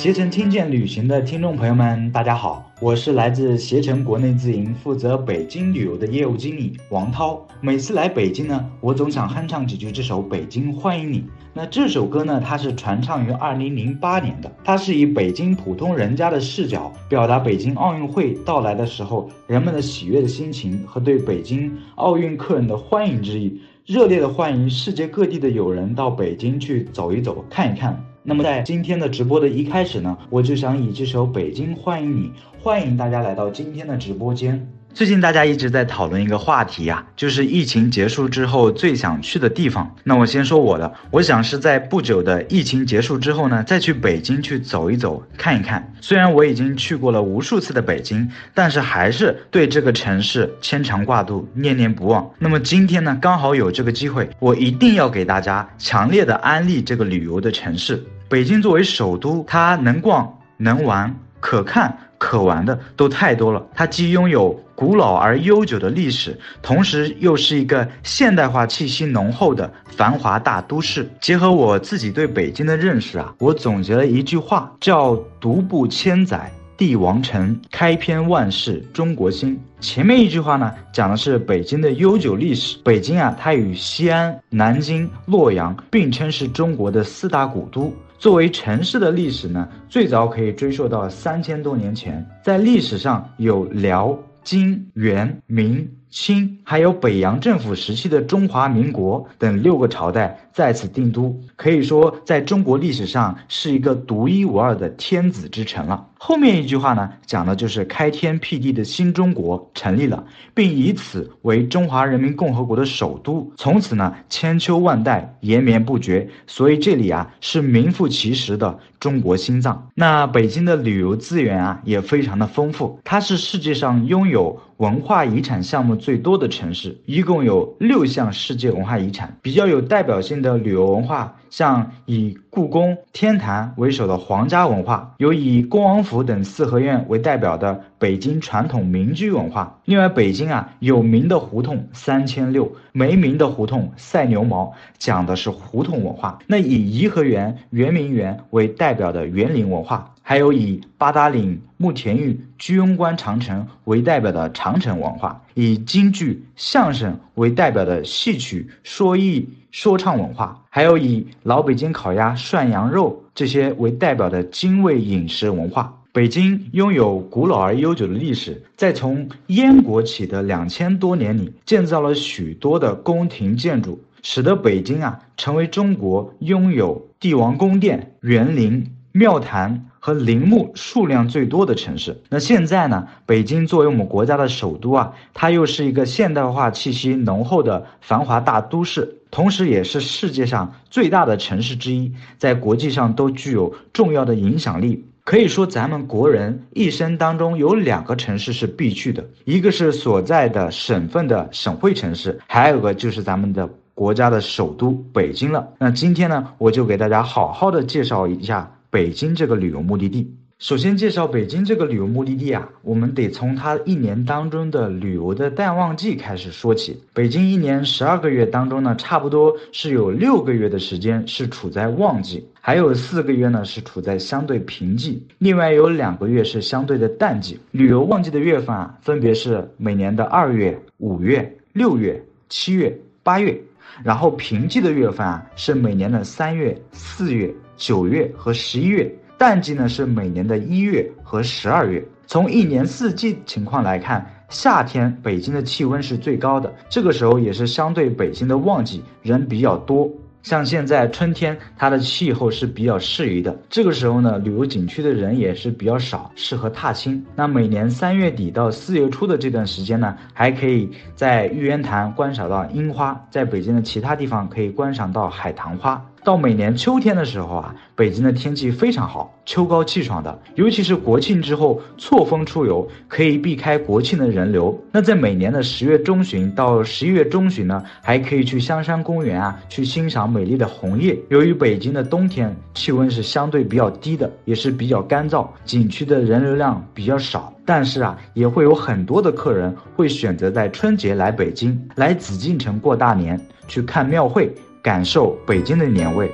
携程听见旅行的听众朋友们，大家好，我是来自携程国内自营负责北京旅游的业务经理王涛。每次来北京呢，我总想哼唱几句这首《北京欢迎你》。那这首歌呢，它是传唱于二零零八年的，它是以北京普通人家的视角，表达北京奥运会到来的时候人们的喜悦的心情和对北京奥运客人的欢迎之意，热烈的欢迎世界各地的友人到北京去走一走、看一看。那么在今天的直播的一开始呢，我就想以这首《北京欢迎你》，欢迎大家来到今天的直播间。最近大家一直在讨论一个话题呀，就是疫情结束之后最想去的地方。那我先说我的，我想是在不久的疫情结束之后呢，再去北京去走一走、看一看。虽然我已经去过了无数次的北京，但是还是对这个城市牵肠挂肚、念念不忘。那么今天呢，刚好有这个机会，我一定要给大家强烈的安利这个旅游的城市。北京作为首都，它能逛、能玩、可看。可玩的都太多了，它既拥有古老而悠久的历史，同时又是一个现代化气息浓厚的繁华大都市。结合我自己对北京的认识啊，我总结了一句话，叫“独步千载帝王城，开篇万世中国心”。前面一句话呢，讲的是北京的悠久历史。北京啊，它与西安、南京、洛阳并称是中国的四大古都。作为城市的历史呢，最早可以追溯到三千多年前，在历史上有辽、金、元、明。清还有北洋政府时期的中华民国等六个朝代在此定都，可以说在中国历史上是一个独一无二的天子之城了。后面一句话呢，讲的就是开天辟地的新中国成立了，并以此为中华人民共和国的首都，从此呢千秋万代延绵不绝。所以这里啊是名副其实的中国心脏。那北京的旅游资源啊也非常的丰富，它是世界上拥有。文化遗产项目最多的城市，一共有六项世界文化遗产。比较有代表性的旅游文化，像以故宫、天坛为首的皇家文化，有以恭王府等四合院为代表的北京传统民居文化。另外，北京啊有名的胡同三千六，没名的胡同赛牛毛，讲的是胡同文化。那以颐和园、圆明园为代表的园林文化。还有以八达岭、慕田峪、居庸关长城为代表的长城文化，以京剧、相声为代表的戏曲、说艺、说唱文化，还有以老北京烤鸭、涮羊肉这些为代表的京味饮食文化。北京拥有古老而悠久的历史，在从燕国起的两千多年里，建造了许多的宫廷建筑，使得北京啊成为中国拥有帝王宫殿、园林、庙坛。和陵墓数量最多的城市。那现在呢？北京作为我们国家的首都啊，它又是一个现代化气息浓厚的繁华大都市，同时也是世界上最大的城市之一，在国际上都具有重要的影响力。可以说，咱们国人一生当中有两个城市是必去的，一个是所在的省份的省会城市，还有个就是咱们的国家的首都北京了。那今天呢，我就给大家好好的介绍一下。北京这个旅游目的地，首先介绍北京这个旅游目的地啊，我们得从它一年当中的旅游的淡旺季开始说起。北京一年十二个月当中呢，差不多是有六个月的时间是处在旺季，还有四个月呢是处在相对平季，另外有两个月是相对的淡季。旅游旺季的月份啊，分别是每年的二月、五月、六月、七月、八月，然后平季的月份啊是每年的三月、四月。九月和十一月，淡季呢是每年的一月和十二月。从一年四季情况来看，夏天北京的气温是最高的，这个时候也是相对北京的旺季，人比较多。像现在春天，它的气候是比较适宜的。这个时候呢，旅游景区的人也是比较少，适合踏青。那每年三月底到四月初的这段时间呢，还可以在玉渊潭观赏到樱花，在北京的其他地方可以观赏到海棠花。到每年秋天的时候啊，北京的天气非常好，秋高气爽的，尤其是国庆之后错峰出游，可以避开国庆的人流。那在每年的十月中旬到十一月中旬呢，还可以去香山公园啊，去欣赏美丽的红叶。由于北京的冬天气温是相对比较低的，也是比较干燥，景区的人流量比较少，但是啊，也会有很多的客人会选择在春节来北京，来紫禁城过大年，去看庙会。感受北京的年味。